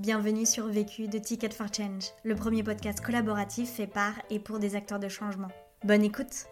Bienvenue sur Vécu de Ticket for Change, le premier podcast collaboratif fait par et pour des acteurs de changement. Bonne écoute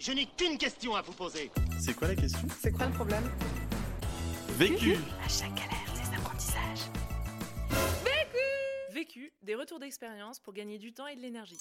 Je n'ai qu'une question à vous poser. C'est quoi la question? C'est quoi le problème? Vécu À chaque galère, des apprentissages. Vécu, des retours d'expérience pour gagner du temps et de l'énergie.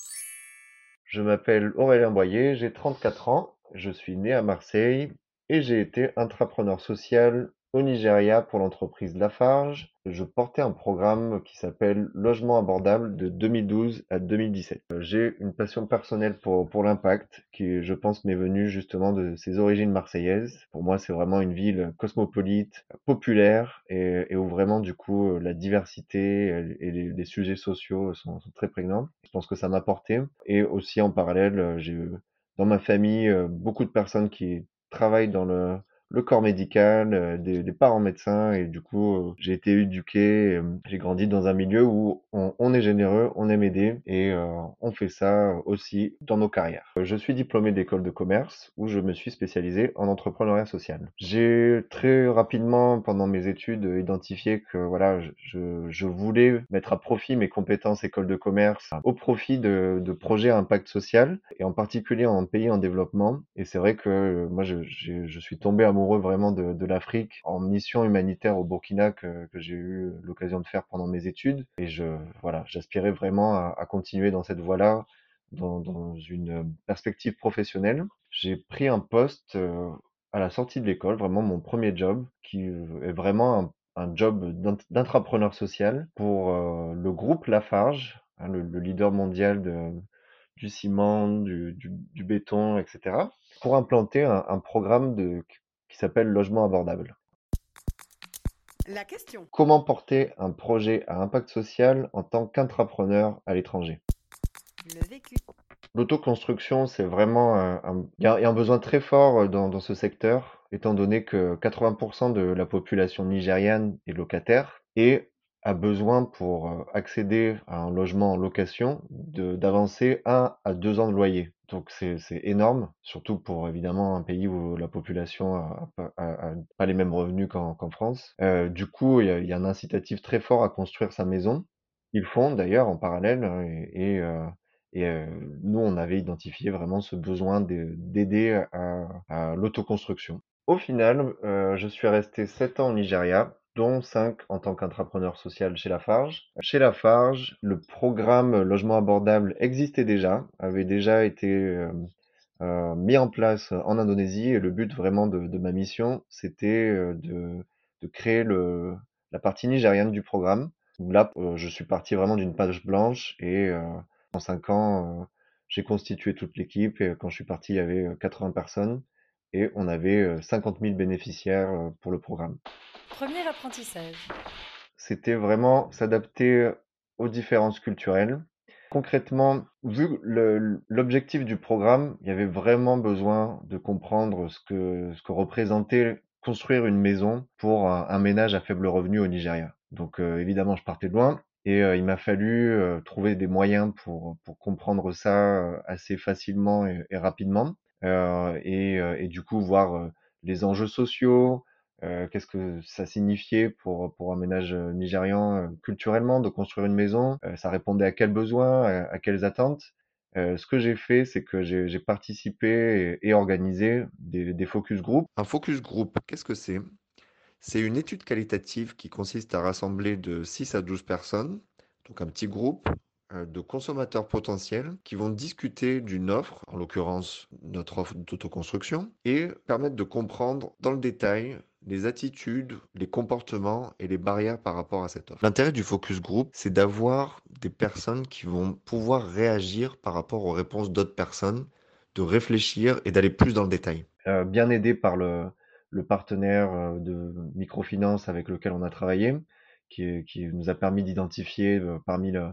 Je m'appelle Aurélien Boyer, j'ai 34 ans, je suis né à Marseille et j'ai été intrapreneur social au Nigeria pour l'entreprise Lafarge. Je portais un programme qui s'appelle Logement abordable de 2012 à 2017. Euh, J'ai une passion personnelle pour, pour l'impact qui, je pense, m'est venue justement de ses origines marseillaises. Pour moi, c'est vraiment une ville cosmopolite, populaire et, et où vraiment, du coup, la diversité et les, sujets sociaux sont, sont très prégnants. Je pense que ça m'a porté. Et aussi, en parallèle, j'ai eu dans ma famille euh, beaucoup de personnes qui travaillent dans le le corps médical, euh, des, des parents médecins et du coup euh, j'ai été éduqué, euh, j'ai grandi dans un milieu où on, on est généreux, on aime aider et on fait ça aussi dans nos carrières. Je suis diplômé d'école de commerce où je me suis spécialisé en entrepreneuriat social. J'ai très rapidement pendant mes études identifié que voilà je, je, voulais mettre à profit mes compétences école de commerce au profit de, de projets à impact social et en particulier en pays en développement et c'est vrai que moi je, je, je suis tombé amoureux vraiment de, l'Afrique en mission humanitaire au Burkina que, j'ai eu l'occasion de faire pendant mes études. Et je, voilà, j'aspirais vraiment à, continuer dans cette voie-là, dans, dans une perspective professionnelle. J'ai pris un poste euh, à la sortie de l'école, vraiment mon premier job, qui est vraiment un, job d'intrapreneur social pour euh, le groupe Lafarge, hein, le, le, leader mondial du ciment, du, béton, etc., pour implanter un programme de, qui s'appelle Logement abordable. La question. Comment porter un projet à impact social en tant qu'intrapreneur à l'étranger? Le vécu. L'autoconstruction, c'est vraiment un, y a, il y a un besoin très fort dans, dans ce secteur, étant donné que 80% de la population nigériane est locataire et a besoin pour accéder à un logement en location d'avancer un à deux ans de loyer. Donc c'est énorme, surtout pour évidemment un pays où la population a, pas les mêmes revenus qu'en qu France. Euh, du coup, il y, a un incitatif très fort à construire sa maison. Ils font d'ailleurs en parallèle et, et, euh, et euh, nous, on avait identifié vraiment ce besoin d'aider à, l'autoconstruction. Au final, euh, je suis resté sept ans au Nigeria dont 5 en tant qu'entrepreneur social chez Lafarge. Chez Lafarge, le programme logement abordable existait déjà, avait déjà été euh, euh, mis en place en Indonésie et le but vraiment de, ma mission, c'était euh, de, créer la partie nigérienne du programme. Là, je suis parti vraiment d'une page blanche et en 5 ans, j'ai constitué toute l'équipe et quand je suis parti, il y avait 80 personnes et on avait 50 000 bénéficiaires pour le programme. Premier apprentissage. C'était vraiment s'adapter aux différences culturelles. Concrètement, vu l'objectif du programme, il y avait vraiment besoin de comprendre ce que, ce que représentait construire une maison pour un, un ménage à faible revenu au Nigeria. Donc euh, évidemment, je partais de loin et euh, il m'a fallu euh, trouver des moyens pour, pour comprendre ça assez facilement et, et rapidement. Euh, et, et, du coup, voir les enjeux sociaux, euh, qu'est-ce que ça signifiait pour, pour un ménage nigérian euh, culturellement de construire une maison, euh, ça répondait à quels besoins, à, quelles attentes? ce que j'ai fait, c'est que j'ai participé et, et, organisé des, des focus group. Un focus group, qu'est-ce que c'est? C'est une étude qualitative qui consiste à rassembler de 6 à 12 personnes, donc un petit groupe de consommateurs potentiels qui vont discuter d'une offre, en l'occurrence notre offre d'autoconstruction, et permettre de comprendre dans le détail les attitudes, les comportements et les barrières par rapport à cette offre. L'intérêt du focus group, c'est d'avoir des personnes qui vont pouvoir réagir par rapport aux réponses d'autres personnes, de réfléchir et d'aller plus dans le détail. Euh, bien aidé par le, partenaire de microfinance avec lequel on a travaillé, qui, nous a permis d'identifier euh, parmi le,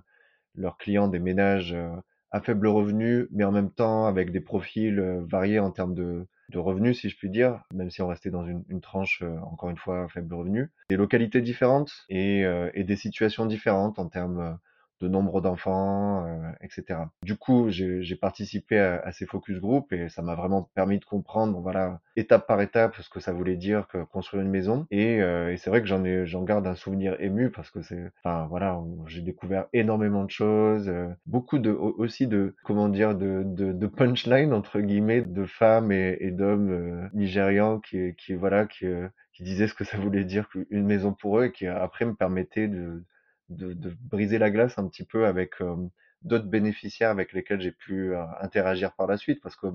leurs clients des ménages euh, à faible revenu, mais en même temps avec des profils variés en termes de, revenus, si je puis dire, même si on restait dans une, tranche, euh, encore une fois, faible revenu, des localités différentes euh, et, des situations différentes en termes de nombre d'enfants, euh, etc. Du coup, j'ai participé à, à, ces focus group et ça m'a vraiment permis de comprendre, voilà, étape par étape, ce que ça voulait dire que construire une maison. Et, euh, et c'est vrai que j'en ai, j'en garde un souvenir ému parce que c'est, enfin voilà, j'ai découvert énormément de choses, euh, beaucoup de aussi de comment dire de, de, de punchline entre guillemets de femmes et, d'hommes euh, nigérians qui, qui voilà qui qui disaient ce que ça voulait dire une maison pour eux et qui après me permettait de, de, de briser la glace un petit peu avec euh, d'autres bénéficiaires avec lesquels j'ai pu euh, interagir par la suite parce que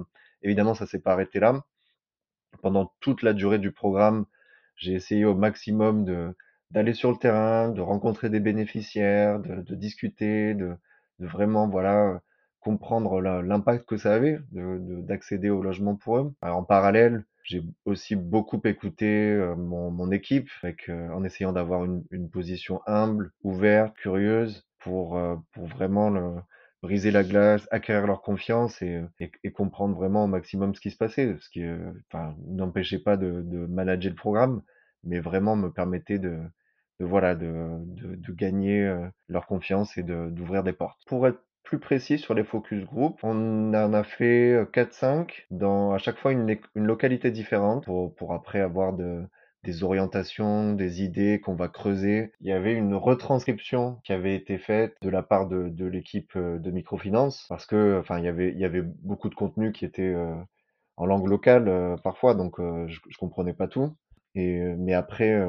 évidemment ça s'est pas arrêté là. Pendant toute la durée du programme, j'ai essayé au maximum de d'aller sur le terrain, de rencontrer des bénéficiaires, de, de discuter, de, de vraiment voilà comprendre l'impact que ça avait d'accéder de, au logement pour eux. Alors, en parallèle, j'ai aussi beaucoup écouté mon, mon, équipe avec, en essayant d'avoir une, une, position humble, ouverte, curieuse pour, pour vraiment le, briser la glace, acquérir leur confiance et, et, et, comprendre vraiment au maximum ce qui se passait. Ce qui n'empêchait pas de, de, manager le programme, mais vraiment me permettait de, de voilà de, de, gagner leur confiance et d'ouvrir des portes. Plus précis sur les focus group. On en a fait 4-5 euh, dans à chaque fois une, une localité différente pour, pour après avoir de, des orientations, des idées qu'on va creuser. Il y avait une retranscription qui avait été faite de la part de, de l'équipe euh, de microfinance parce que enfin il y avait il y avait beaucoup de contenu qui était euh, en langue locale parfois donc je, je comprenais pas tout et mais après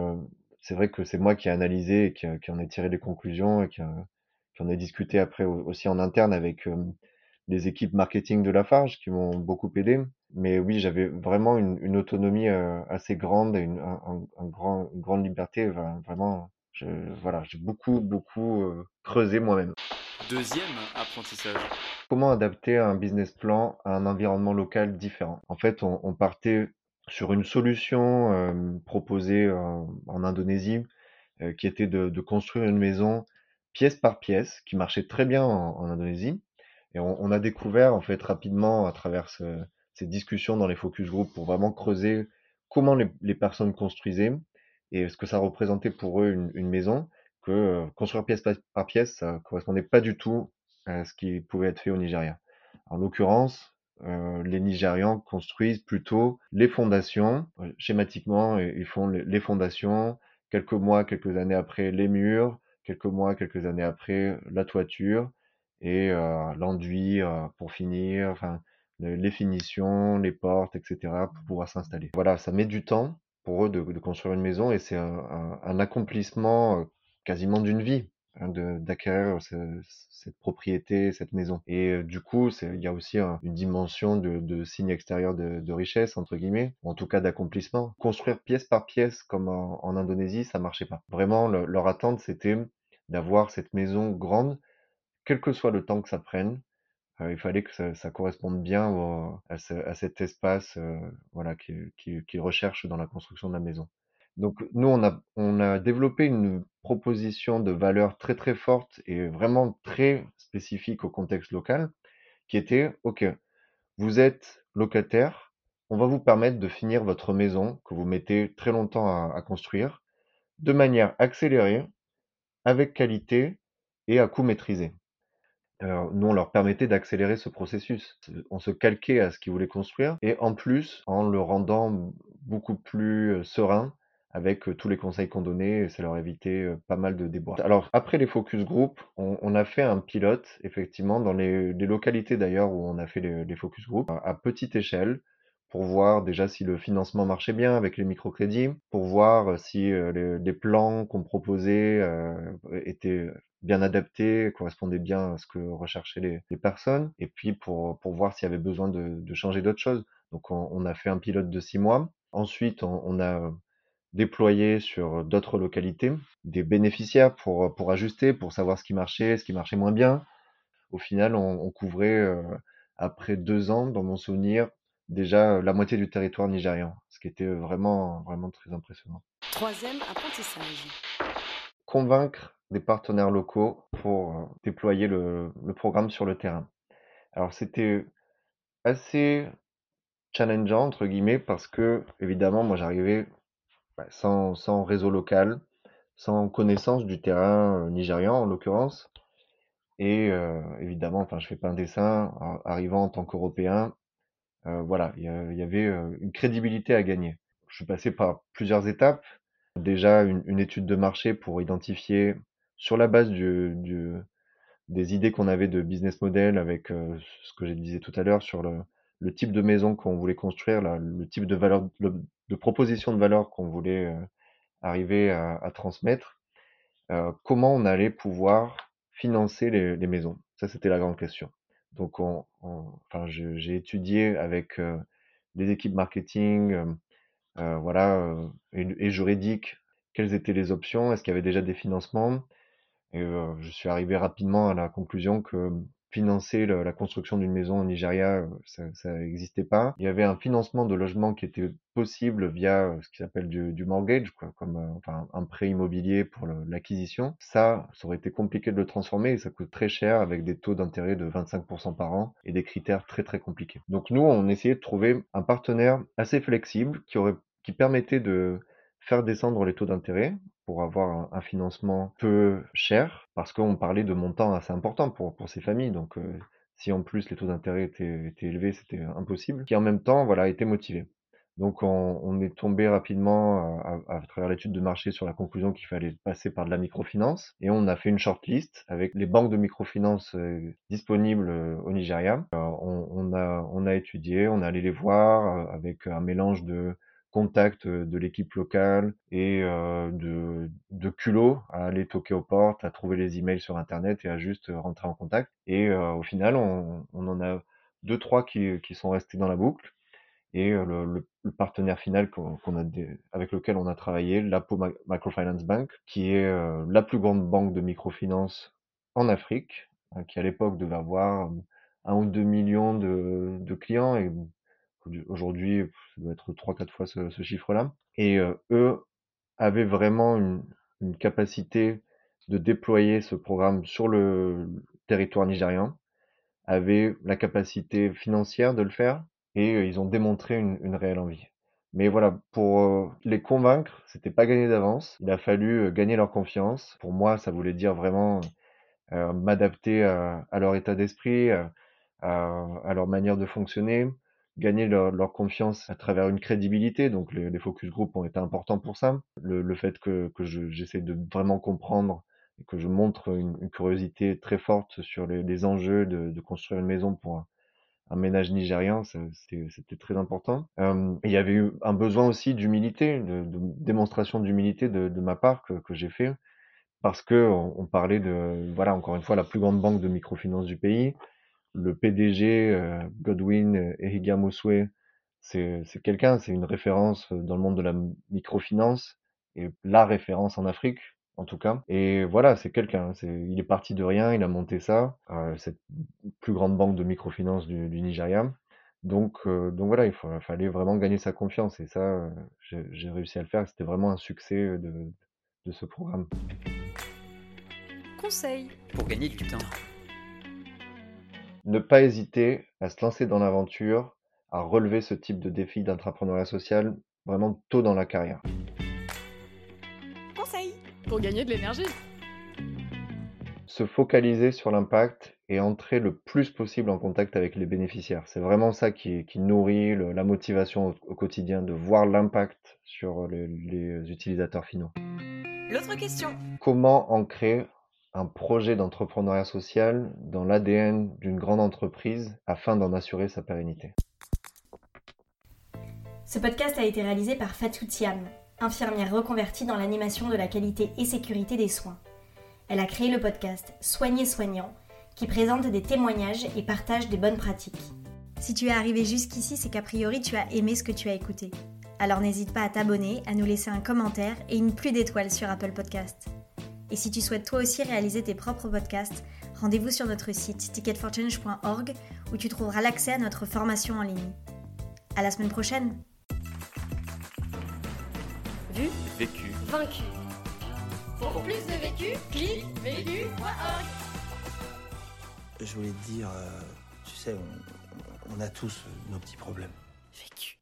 c'est vrai que c'est moi qui ai analysé et qui, qui en ai tiré des conclusions et qui a, J'en ai discuté après aussi en interne avec les équipes marketing de Lafarge qui m'ont beaucoup aidé. Mais oui, j'avais vraiment une, une autonomie assez grande et une, un, un grand, une grande liberté. Vraiment, je, voilà, j'ai beaucoup, beaucoup creusé moi-même. Deuxième apprentissage. Comment adapter un business plan à un environnement local différent? En fait, on, on partait sur une solution euh, proposée euh, en Indonésie euh, qui était de, de, construire une maison pièce par pièce, qui marchait très bien en, Indonésie. Et on, on, a découvert en fait rapidement à travers ce, ces discussions dans les focus group pour vraiment creuser comment les, les, personnes construisaient et ce que ça représentait pour eux une, une maison, que euh, construire pièce par pièce, ça correspondait pas du tout à ce qui pouvait être fait au Nigeria. En l'occurrence, euh, les Nigérians construisent plutôt les fondations. Euh, schématiquement, ils font les fondations. Quelques mois, quelques années après, les murs quelques mois, quelques années après, la toiture et euh, l'enduit euh, pour finir, les finitions, les portes, etc. pour pouvoir s'installer. Voilà, ça met du temps pour eux de, construire une maison et c'est un, accomplissement euh, quasiment d'une vie hein, d'acquérir ce, cette propriété, cette maison. Et du coup, il y a aussi un, une dimension de, de signe extérieur de, richesse, entre guillemets, en tout cas d'accomplissement. Construire pièce par pièce, comme en, Indonésie, ça marchait pas. Vraiment, le, leur attente, c'était d'avoir cette maison grande, quel que soit le temps que ça prenne. Euh, il fallait que ça, corresponde bien à, ce, à, cet espace euh, voilà, qu'ils qui, recherchent dans la construction de la maison. Donc nous, on a, développé une proposition de valeur très très forte et vraiment très spécifique au contexte local, qui était, OK, vous êtes locataire, on va vous permettre de finir votre maison que vous mettez très longtemps à construire, de manière accélérée, avec qualité et à coût maîtrisé. Nous, on leur permettait d'accélérer ce processus. On se calquait à ce qu'ils voulaient construire et en plus, en le rendant beaucoup plus serein avec tous les conseils qu'on donnait, ça leur évitait pas mal de déboires. Alors, après les focus group, on, a fait un pilote, effectivement, dans les, les localités d'ailleurs où on a fait les, les focus group, à petite échelle, pour voir déjà si le financement marchait bien avec les microcrédits, pour voir si euh, les, plans qu'on proposait euh, étaient bien adaptés, correspondaient bien à ce que recherchaient les, personnes, et puis pour, pour voir s'il y avait besoin de, changer d'autres choses. Donc on, a fait un pilote de six mois. Ensuite, on, a déployé sur d'autres localités des bénéficiaires pour, pour ajuster, pour savoir ce qui marchait, ce qui marchait moins bien. Au final, on, couvrait, euh, après deux ans, dans mon souvenir, déjà euh, la moitié du territoire nigérian, ce qui était vraiment, vraiment très impressionnant. Troisième apprentissage. Convaincre des partenaires locaux pour euh, déployer le, le programme sur le terrain. Alors c'était assez challengeant entre guillemets parce que évidemment moi j'arrivais bah, sans, sans réseau local, sans connaissance du terrain euh, nigérian en l'occurrence. Et euh, évidemment, enfin, je fais pas un dessin. Arrivant en tant qu'Européen, euh, voilà, il y, avait euh, une crédibilité à gagner. Je suis passé par plusieurs étapes. Déjà, une, une étude de marché pour identifier, sur la base du, du des idées qu'on avait de business model, avec euh, ce que j'ai disais tout à l'heure sur le, type de maison qu'on voulait construire, le type de valeur, de proposition de valeur qu'on voulait euh, arriver à, à transmettre, comment on allait pouvoir financer les, les maisons. Ça, c'était la grande question. Donc, on, enfin, j'ai étudié avec euh, les équipes marketing, euh voilà, et, et juridique, quelles étaient les options, est-ce qu'il y avait déjà des financements, et je suis arrivé rapidement à la conclusion que financer la construction d'une maison au Nigeria, ça, ça n'existait pas. Il y avait un financement de logement qui était possible via ce qui s'appelle du, mortgage, comme enfin, un prêt immobilier pour l'acquisition. Ça, ça aurait été compliqué de le transformer et ça coûte très cher avec des taux d'intérêt de 25% par an et des critères très très compliqués. Donc nous, on essayait de trouver un partenaire assez flexible qui aurait qui permettait de faire descendre les taux d'intérêt pour avoir un, financement peu cher, parce qu'on parlait de montants assez importants pour, pour ces familles. Donc, euh, si en plus les taux d'intérêt étaient, élevés, c'était impossible. Qui en même temps, voilà, était motivé. Donc, on, est tombé rapidement à, à, travers l'étude de marché sur la conclusion qu'il fallait passer par de la microfinance. Et on a fait une shortlist avec les banques de microfinance euh, disponibles euh, au Nigeria. On, on, a, on a étudié, on est allé les voir avec un mélange de contact de l'équipe locale et de, de culot à aller toquer aux portes, à trouver les emails sur Internet et à juste rentrer en contact. Et au final, on, on, en a deux, trois qui, qui sont restés dans la boucle. Et le, le, partenaire final qu'on a avec lequel on a travaillé, l'Apo Microfinance Bank, qui est la plus grande banque de microfinance en Afrique, hein, qui à l'époque devait avoir un ou deux millions de, de clients et Aujourd'hui, ça doit être 3-4 fois ce, chiffre-là. Et euh, eux avaient vraiment une, capacité de déployer ce programme sur le territoire nigérian, avaient la capacité financière de le faire, et euh, ils ont démontré une, réelle envie. Mais voilà, pour euh, les convaincre, c'était pas gagné d'avance. Il a fallu gagner leur confiance. Pour moi, ça voulait dire vraiment m'adapter à, leur état d'esprit, à, leur manière de fonctionner, gagner leur, leur, confiance à travers une crédibilité. Donc les, les, focus group ont été importants pour ça. Le, le fait que, que j'essaie de vraiment comprendre et que je montre une, une curiosité très forte sur les, les enjeux de, de, construire une maison pour un, un ménage nigérian, c'était très important. Euh, il y avait eu un besoin aussi d'humilité, de, de, démonstration d'humilité de, de, ma part que, que j'ai fait parce que on, on, parlait de voilà encore une fois la plus grande banque de microfinance du pays le PDG euh, Godwin euh, Ehigamoswe, c'est quelqu'un, c'est une référence euh, dans le monde de la microfinance et la référence en Afrique en tout cas. Et voilà, c'est quelqu'un. Il est parti de rien, il a monté ça, euh, cette plus grande banque de microfinance du, du Nigeria. Donc, euh, donc voilà, il, faut, fallait vraiment gagner sa confiance et ça, j'ai réussi à le faire. C'était vraiment un succès de, de ce programme. Conseil pour gagner du temps ne pas hésiter à se lancer dans l'aventure, à relever ce type de défi d'entrepreneuriat social vraiment tôt dans la carrière. Conseil pour gagner de l'énergie. Se focaliser sur l'impact et entrer le plus possible en contact avec les bénéficiaires. C'est vraiment ça qui, qui nourrit le, la motivation au, au, quotidien, de voir l'impact sur les, les utilisateurs finaux. L'autre question. Comment ancrer un projet d'entrepreneuriat social dans l'ADN d'une grande entreprise afin d'en assurer sa pérennité. Ce podcast a été réalisé par Fatou Thiam, infirmière reconvertie dans l'animation de la qualité et sécurité des soins. Elle a créé le podcast Soigner soignant, qui présente des témoignages et partage des bonnes pratiques. Si tu es arrivé jusqu'ici, c'est qu'a priori tu as aimé ce que tu as écouté. Alors n'hésite pas à t'abonner, à nous laisser un commentaire et une pluie d'étoiles sur Apple Podcast. Et si tu souhaites toi aussi réaliser tes propres podcasts, rendez-vous sur notre site ticketforchange.org où tu trouveras l'accès à notre formation en ligne. À la semaine prochaine. Vu, vécu, vaincu. Pour plus de vécu, clique vécu.org. Je voulais te dire, euh, tu sais, on, on a tous nos petits problèmes. Vécu.